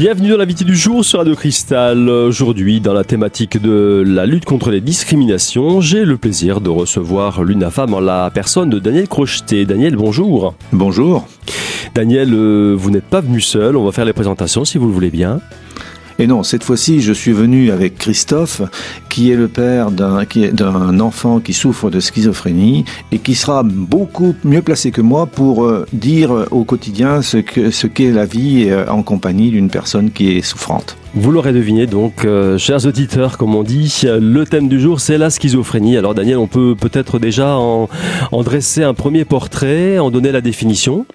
Bienvenue dans l'invité du jour sur Radio Cristal. Aujourd'hui, dans la thématique de la lutte contre les discriminations, j'ai le plaisir de recevoir l'UNAFAM en la personne de Daniel Crocheté. Daniel, bonjour. Bonjour. Daniel, euh, vous n'êtes pas venu seul, on va faire les présentations si vous le voulez bien. Et non, cette fois-ci, je suis venu avec Christophe, qui est le père d'un, enfant qui souffre de schizophrénie et qui sera beaucoup mieux placé que moi pour euh, dire au quotidien ce qu'est la vie euh, en compagnie d'une personne qui est souffrante. Vous l'aurez deviné donc, euh, chers auditeurs, comme on dit, le thème du jour c'est la schizophrénie. Alors Daniel, on peut peut-être déjà en, dresser un premier portrait, en donner la définition.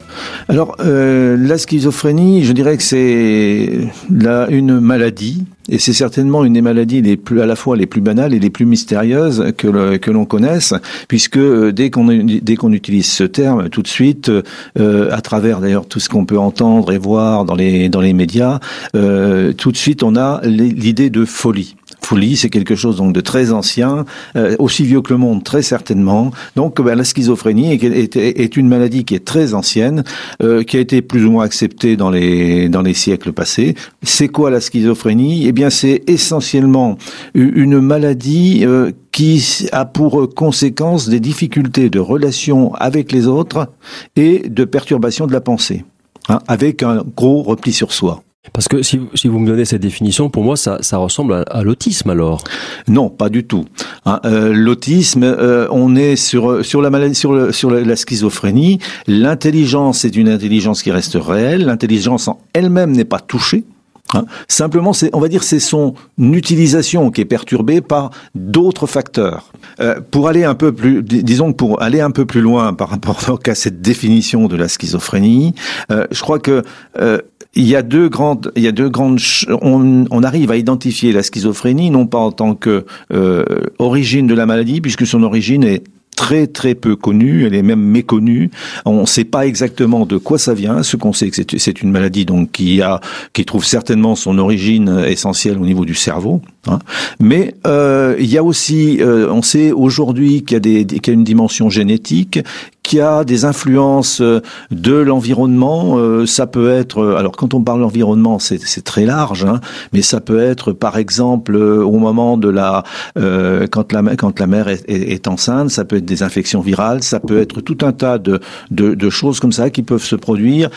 Alors euh, la schizophrénie, je dirais que c'est là une maladie et c'est certainement une des maladies les plus, à la fois les plus banales et les plus mystérieuses que, l'on connaisse, puisque euh, dès qu'on, dès qu'on utilise ce terme, tout de suite, euh, à travers d'ailleurs tout ce qu'on peut entendre et voir dans les, dans les médias, euh, tout de suite on a l'idée de folie. Folie, c'est quelque chose donc de très ancien, euh, aussi vieux que le monde très certainement. Donc ben, la schizophrénie est, est, est, une maladie qui est très ancienne, euh, qui a été plus ou moins acceptée dans les dans les siècles passés. C'est quoi la schizophrénie? Eh bien, c'est essentiellement une maladie euh, qui a pour conséquence des difficultés de relation avec les autres et de perturbation de la pensée, hein, avec un gros repli sur soi. Parce que si, si, vous me donnez cette définition, pour moi, ça, ça ressemble à, à l'autisme alors. Non, pas du tout. Hein, euh, l'autisme, euh, on est sur sur la maladie, sur, le, sur la schizophrénie. L'intelligence est une intelligence qui reste réelle. L'intelligence en elle-même n'est pas touchée. Hein. Simplement, on va dire, c'est son utilisation qui est perturbée par d'autres facteurs. Euh, pour aller un peu plus, disons pour aller un peu plus loin par rapport à cette définition de la schizophrénie, euh, je crois que euh, il y a deux grandes, il y a deux grandes. On, on, arrive à identifier la schizophrénie non pas en tant que euh, origine de la maladie, puisque son origine est très très peu connue, elle est même méconnue. On ne sait pas exactement de quoi ça vient. Ce qu'on sait, que c'est une maladie donc qui a, qui trouve certainement son origine essentielle au niveau du cerveau. Hein. Mais euh, il y a aussi, euh, on sait aujourd'hui qu'il y a des, qu'il y a une dimension génétique, qu'il y a des influences euh, de l'environnement. Euh, ça peut être, euh, alors quand on parle d'environnement, c'est très large, hein, mais ça peut être par exemple au moment de la, quand la quand la mère est, est, est, enceinte, ça peut être des infections virales, ça peut être tout un tas de, de, de choses comme ça qui peuvent se produire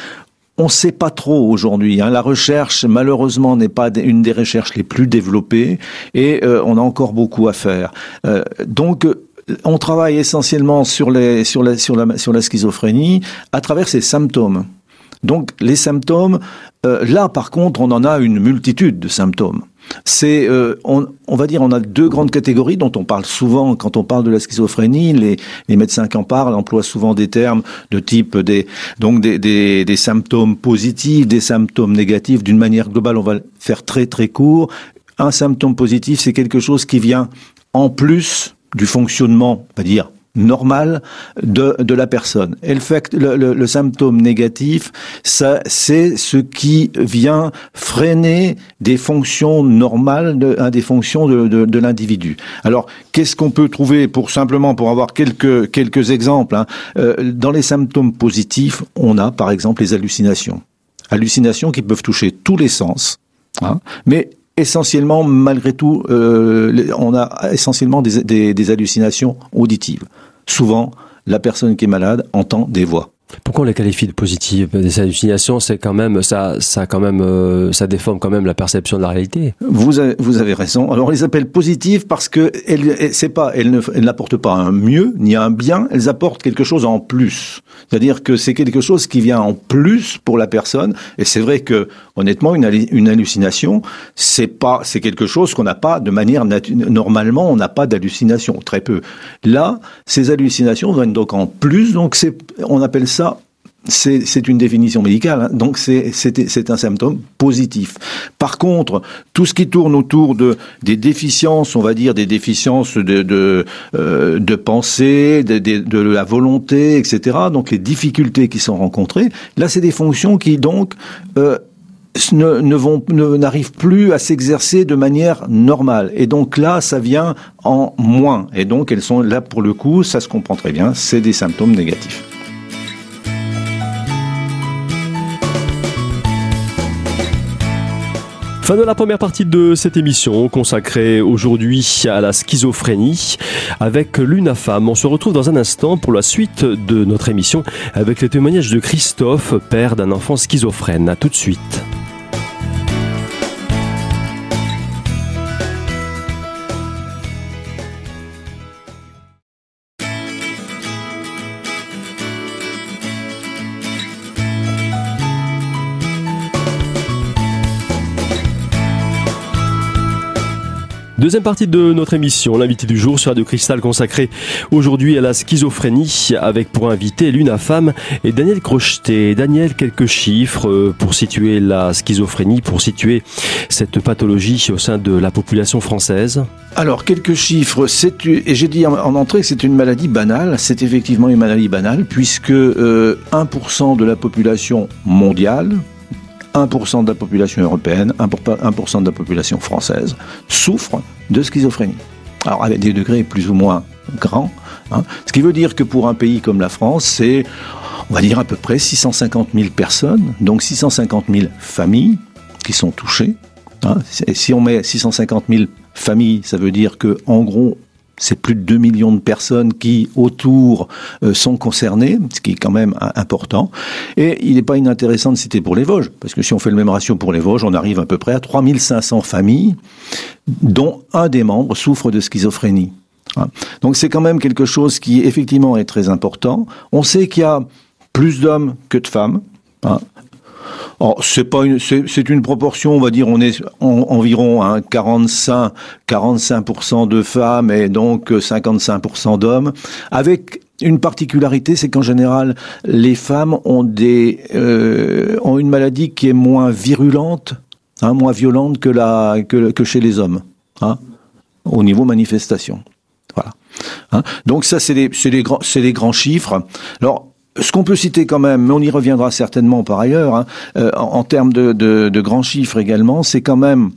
on ne sait pas trop aujourd'hui. Hein. La recherche, malheureusement, n'est pas une des recherches les plus développées et euh, on a encore beaucoup à faire. Euh, donc, on travaille essentiellement sur, la, schizophrénie à travers ses symptômes. Donc les symptômes, euh, là par contre, on en a une multitude de symptômes. C'est, euh, on, on, va dire, on a deux grandes catégories dont on parle souvent quand on parle de la schizophrénie. Les, les médecins qui en parlent emploient souvent des termes de type des, donc des, des, des symptômes positifs, des symptômes négatifs. D'une manière globale, on va faire très très court. Un symptôme positif, c'est quelque chose qui vient en plus du fonctionnement, on va dire, normal de, de la personne. Et le, fait, le, le, le symptôme négatif, ça, c'est ce qui vient freiner des fonctions normales, de, hein, des fonctions de, de, de l'individu. Alors, qu'est-ce qu'on peut trouver pour simplement pour avoir quelques quelques exemples hein, euh, Dans les symptômes positifs, on a par exemple les hallucinations, hallucinations qui peuvent toucher tous les sens. Hein, mais essentiellement, malgré tout, euh, on a essentiellement des, des, des hallucinations auditives. Souvent, la personne qui est malade entend des voix. Pourquoi on les qualifie de positives Des hallucinations, c'est quand même ça, ça quand même, euh, ça déforme quand même la perception de la réalité. Vous avez, vous avez raison. Alors on les appelle positives parce que elles, c'est pas, elles ne, elles n'apportent pas un mieux ni un bien. Elles apportent quelque chose en plus. C'est-à-dire que c'est quelque chose qui vient en plus pour la personne. Et c'est vrai que honnêtement, une, hallucination, c'est pas, c'est quelque chose qu'on n'a pas de manière normalement, on n'a pas d'hallucination, très peu. Là, ces hallucinations viennent donc en plus. Donc c'est, on appelle ça ça, c'est une définition médicale, hein. donc c'est un symptôme positif. Par contre, tout ce qui tourne autour de des déficiences, on va dire des déficiences de de, euh, de pensée, de, de, de, la volonté, etc. Donc les difficultés qui sont rencontrées, là c'est des fonctions qui donc euh, ne, n'arrivent plus à s'exercer de manière normale et donc là ça vient en moins et donc elles sont là pour le coup ça se comprend très bien c'est des symptômes négatifs Fin de la première partie de cette émission consacrée aujourd'hui à la schizophrénie avec l'UNAFAM. On se retrouve dans un instant pour la suite de notre émission avec le témoignage de Christophe, père d'un enfant schizophrène. A tout de suite. Deuxième partie de notre émission, l'invité du jour sur Radio Cristal consacré aujourd'hui à la schizophrénie avec pour invité Luna Femme et Daniel Crocheté. Daniel, quelques chiffres euh, pour situer la schizophrénie, pour situer cette pathologie au sein de la population française. Alors, quelques chiffres. Et j'ai dit en, entrée que c'est une maladie banale. C'est effectivement une maladie banale puisque 1% euh, de la population mondiale, 1% de la population européenne, 1% de la population française souffre de schizophrénie. Alors avec des degrés plus ou moins grands. Hein. Ce qui veut dire que pour un pays comme la France, c'est, on va dire à peu près 650 000 personnes, donc 650 000 familles qui sont touchées. Hein. Si on met 650 000 familles, ça veut dire que en gros, c'est plus de 2 millions de personnes qui, autour, euh, sont concernées, ce qui est quand même important. Et il n'est pas inintéressant de citer pour les Vosges, parce que si on fait le même ratio pour les Vosges, on arrive à peu près à 3500 familles, dont un des membres souffre de schizophrénie. Hein. Donc c'est quand même quelque chose qui, effectivement, est très important. On sait qu'il y a plus d'hommes que de femmes. Hein c'est pas une, c'est une proportion, on va dire, on est environ hein, 45, 45% de femmes et donc 55% d'hommes, avec une particularité, c'est qu'en général, les femmes ont des euh, ont une maladie qui est moins virulente, hein, moins violente que la que, que chez les hommes, hein, au niveau manifestation. Voilà. Hein. Donc ça, c'est les, les grands, les grands chiffres. Alors ce qu'on peut citer quand même, mais on y reviendra certainement par ailleurs, hein, euh, en, termes de, grands chiffres également, c'est quand même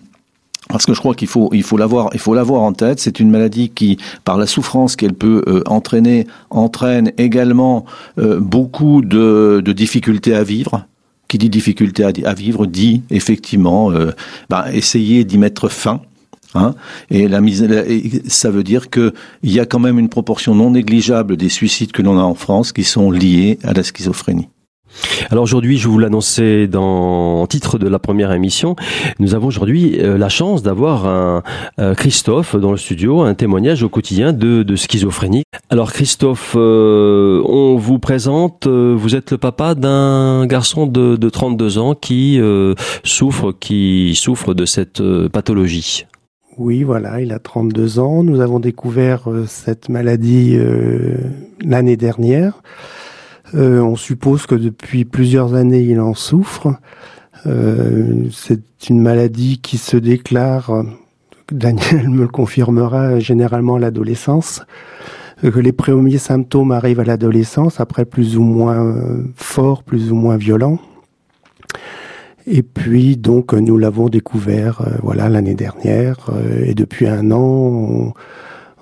parce que je crois qu'il faut il faut l'avoir il faut l'avoir en tête. C'est une maladie qui, par la souffrance qu'elle peut euh, entraîner, entraîne également euh, beaucoup de, difficultés à vivre. Qui dit difficulté à, vivre dit effectivement bah, essayer d'y mettre fin. Hein et la mise, ça veut dire qu'il y a quand même une proportion non négligeable des suicides que l'on a en France qui sont liés à la schizophrénie. Alors aujourd'hui, je vous l'annonçais dans le titre de la première émission, nous avons aujourd'hui euh, la chance d'avoir un euh, Christophe dans le studio, un témoignage au quotidien de, de schizophrénie. Alors Christophe, euh, on vous présente, vous êtes le papa d'un garçon de, de 32 ans qui souffre, qui souffre de cette pathologie. Oui, voilà, il a 32 ans. Nous avons découvert euh, cette maladie euh, l'année dernière. Euh, on suppose que depuis plusieurs années, il en souffre. c'est une maladie qui se déclare, Daniel me le confirmera, généralement à l'adolescence. Que les premiers symptômes arrivent à l'adolescence, après plus ou moins forts, plus ou moins violents. Et puis donc nous l'avons découvert euh, voilà l'année dernière euh, et depuis un an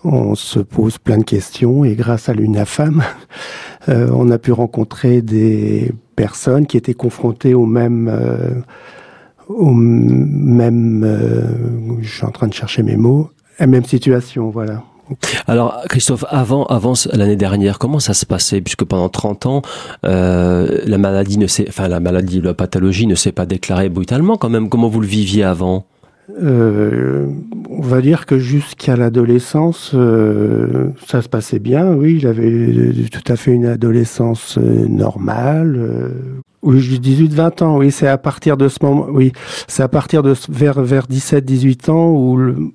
on, se pose plein de questions et grâce à l'UNAFAM euh, on a pu rencontrer des personnes qui étaient confrontées au même au même je suis en train de chercher mes mots la même situation voilà alors, Christophe, avant, avant l'année dernière, comment ça se passait? Puisque pendant 30 ans, euh, la maladie ne s'est, enfin, la maladie, la pathologie ne s'est pas déclarée brutalement quand même. Comment vous le viviez avant? Euh, on va dire que jusqu'à l'adolescence, euh, ça se passait bien. Oui, j'avais tout à fait une adolescence normale. oui, 18-20 ans. Oui, c'est à partir de ce moment. Oui, c'est à partir de vers vers 17-18 ans où le,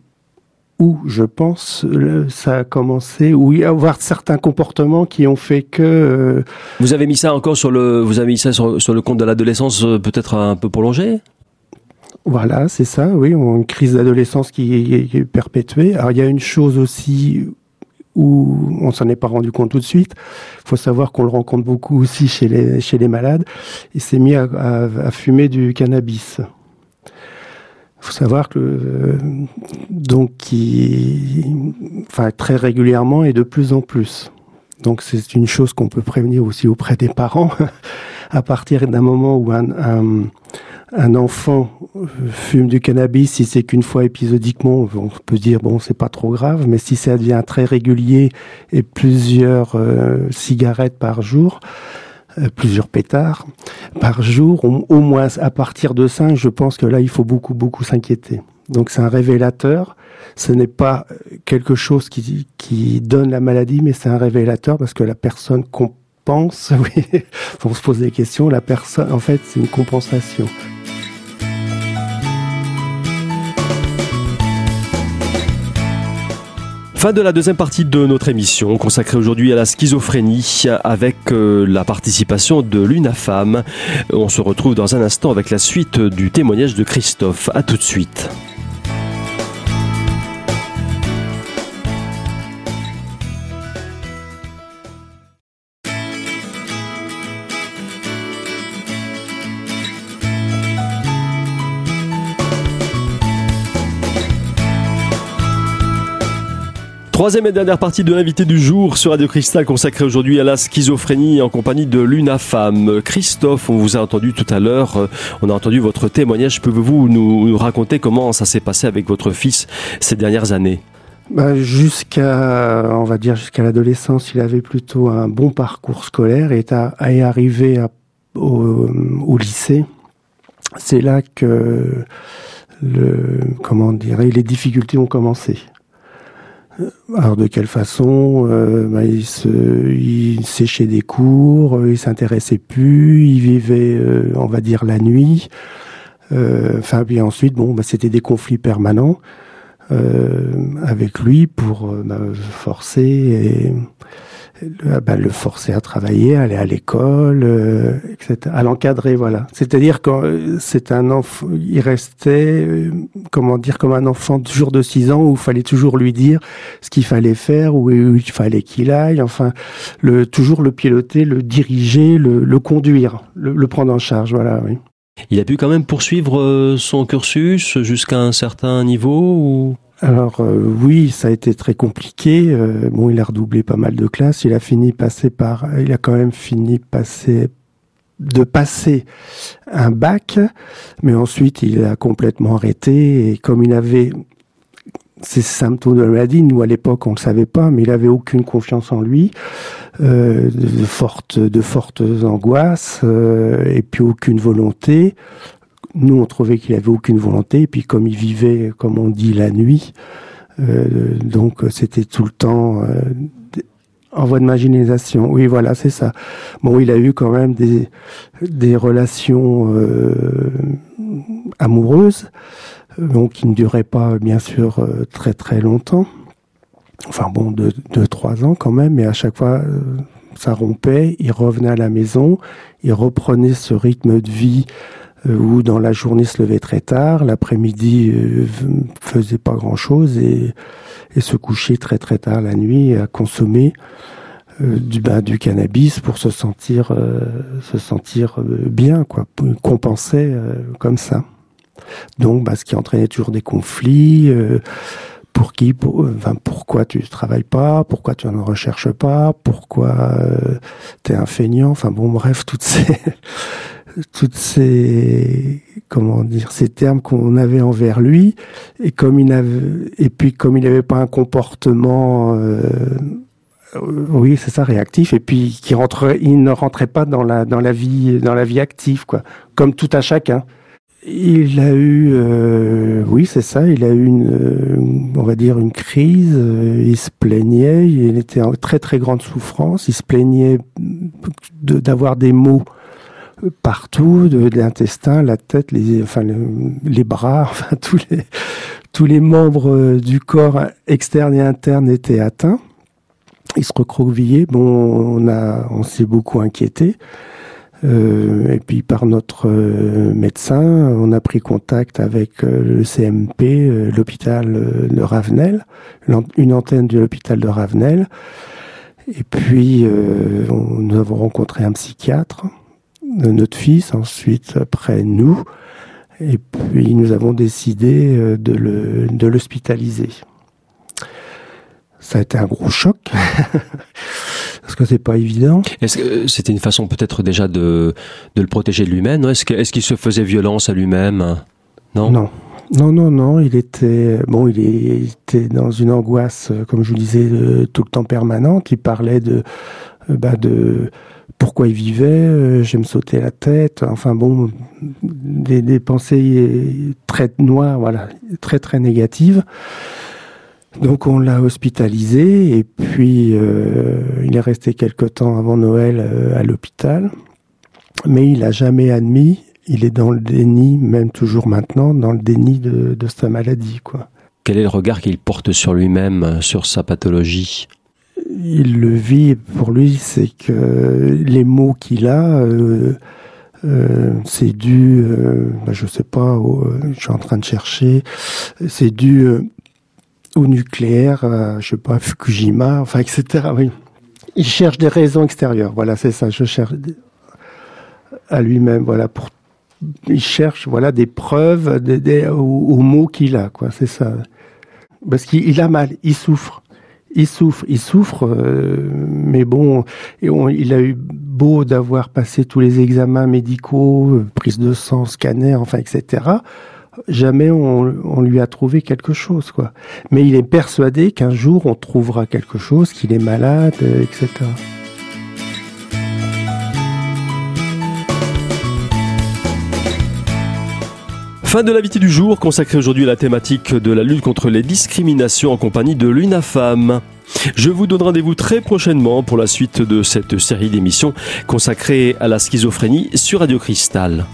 où je pense ça a commencé où il y a avoir certains comportements qui ont fait que euh, vous avez mis ça encore sur le vous avez mis ça sur, sur le compte de l'adolescence euh, peut-être un peu prolongé? Voilà c'est ça oui une crise d'adolescence qui est, perpétuée alors il y a une chose aussi où on s'en est pas rendu compte tout de suite. Il faut savoir qu'on le rencontre beaucoup aussi chez les chez les malades. Il s'est mis à, à fumer du cannabis faut savoir que euh, donc qui, enfin très régulièrement et de plus en plus. Donc c'est une chose qu'on peut prévenir aussi auprès des parents à partir d'un moment où un, un enfant fume du cannabis, si c'est qu'une fois épisodiquement, on peut dire bon c'est pas trop grave, mais si ça devient très régulier et plusieurs cigarettes par jour, plusieurs pétards par jour, au moins à partir de 5, je pense que là il faut beaucoup beaucoup s'inquiéter. Donc c'est un révélateur. Ce n'est pas quelque chose qui, qui donne la maladie, mais c'est un révélateur parce que la personne qu'on pense, oui, on se pose des questions, la personne, en fait, c'est une compensation. Fin de la deuxième partie de notre émission consacrée aujourd'hui à la schizophrénie avec euh, la participation de l'UNAFAM. On se retrouve dans un instant avec la suite du témoignage de Christophe. À tout de suite. Troisième et dernière partie de l'invité du jour sur Radio Cristal consacrée aujourd'hui à la schizophrénie en compagnie de l'UNAFAM. Christophe, on vous a entendu tout à l'heure, euh, on a entendu votre témoignage. Pouvez-vous nous, raconter comment ça s'est passé avec votre fils ces dernières années? Bah, jusqu'à, on va dire jusqu'à l'adolescence, il avait plutôt un bon parcours scolaire et est, arrivé au, lycée. C'est là que comment les difficultés ont commencé. Alors de quelle façon euh, bah, il, se, séchait des cours, euh, il s'intéressait plus, il vivait, euh, on va dire, la nuit. Enfin, puis ensuite, bon, bah, c'était des conflits permanents avec lui pour bah, forcer et le, bah, le forcer à travailler, aller à l'école, euh, etc., à l'encadrer, voilà. C'est-à-dire que euh, c'est un enfant, il restait, euh, comment dire, comme un enfant toujours de 6 ans où il fallait toujours lui dire ce qu'il fallait faire, où, il fallait qu'il aille, enfin, le, toujours le piloter, le diriger, le, le conduire, le, le, prendre en charge, voilà, oui. Il a pu quand même poursuivre son cursus jusqu'à un certain niveau ou? Alors euh, oui, ça a été très compliqué. Euh, bon, il a redoublé pas mal de classes. Il a fini passer par, il a quand même fini passer de passer un bac, mais ensuite il a complètement arrêté. Et comme il avait ces symptômes de la maladie, nous à l'époque on ne le savait pas, mais il avait aucune confiance en lui, euh, de fortes, de fortes angoisses et puis aucune volonté nous, on trouvait qu'il avait aucune volonté. Et puis, comme il vivait, comme on dit, la nuit, euh, donc c'était tout le temps euh, en voie de marginalisation. Oui, voilà, c'est ça. Bon, il a eu quand même des, des relations euh, amoureuses, donc qui ne duraient pas, bien sûr, euh, très très longtemps. Enfin bon, deux, deux, trois ans quand même, mais à chaque fois, euh, ça rompait. Il revenait à la maison, il reprenait ce rythme de vie où dans la journée se levait très tard, l'après-midi euh, faisait pas grand-chose et, et, se couchait très très tard la nuit à consommer euh, du bah, du cannabis pour se sentir se sentir bien quoi, compenser comme ça. Donc bah, ce qui entraînait toujours des conflits pour qui pour, enfin, pourquoi tu travailles pas pourquoi tu ne recherches pas pourquoi tu es un feignant enfin bon bref toutes ces toutes ces comment dire ces termes qu'on avait envers lui et comme il avait et puis comme il n'avait pas un comportement euh, oui c'est ça réactif et puis qui rentrait il ne rentrait pas dans la dans la vie dans la vie active quoi. Comme tout à chacun. Il a eu euh, oui c'est ça il a eu une on va dire une crise il se plaignait il était en très très grande souffrance il se plaignait d'avoir des maux partout, de, l'intestin, la tête, les, enfin, les bras, enfin tous les, tous les membres euh, du corps externe et interne étaient atteints. Il se recroquevillait. Bon, on a, on s'est beaucoup inquiété. Euh, et puis par notre euh, médecin, on a pris contact avec le CMP, l'hôpital de Ravenel, une antenne de l'hôpital de Ravenel. Et puis nous avons rencontré un psychiatre notre fils, ensuite après nous, et puis nous avons décidé euh, de l'hospitaliser. Ça a été un gros choc. parce que c'est pas évident? Est-ce que c'était une façon peut-être déjà de, de le protéger de lui-même Est-ce qu'il est qu'il se faisait violence à lui-même? Non? Non. Non, non, non, il était bon, il était dans une angoisse, comme je vous disais, tout le temps permanente. Il parlait de, bah, de pourquoi il vivait, je me sauter la tête, enfin bon, des, pensées très noires, voilà, très très négatives. Donc on l'a hospitalisé et puis euh, il est resté quelque temps avant Noël euh, à l'hôpital, mais il n'a jamais admis, il est dans le déni, même toujours maintenant, dans le déni de, de sa maladie. Quoi. Quel est le regard qu'il porte sur lui-même, sur sa pathologie? Il le vit, pour lui, c'est que les mots qu'il a... Euh, euh, c'est dû, euh, bah, je sais pas, je suis en train de chercher, c'est dû au nucléaire, euh, je sais pas, Fukushima, enfin, etc. Oui. Il cherche des raisons extérieures. Voilà, c'est ça. Je cherche à lui-même. Voilà, pour il cherche voilà des preuves des, des, aux, mots qu'il a. Quoi, c'est ça. Parce qu'il a mal, il souffre. Il souffre, il souffre, euh, mais bon, et il a eu beau d'avoir passé tous les examens médicaux, euh, prise de sang, scanner, enfin, etc jamais on, lui a trouvé quelque chose, quoi. Mais il est persuadé qu'un jour on trouvera quelque chose, qu'il est malade, euh, etc. Fin de l'invité du jour, consacré aujourd'hui à la thématique de la lutte contre les discriminations en compagnie de l'UNAFAM. Je vous donne rendez-vous très prochainement pour la suite de cette série d'émissions consacrée à la schizophrénie sur Radio Cristal.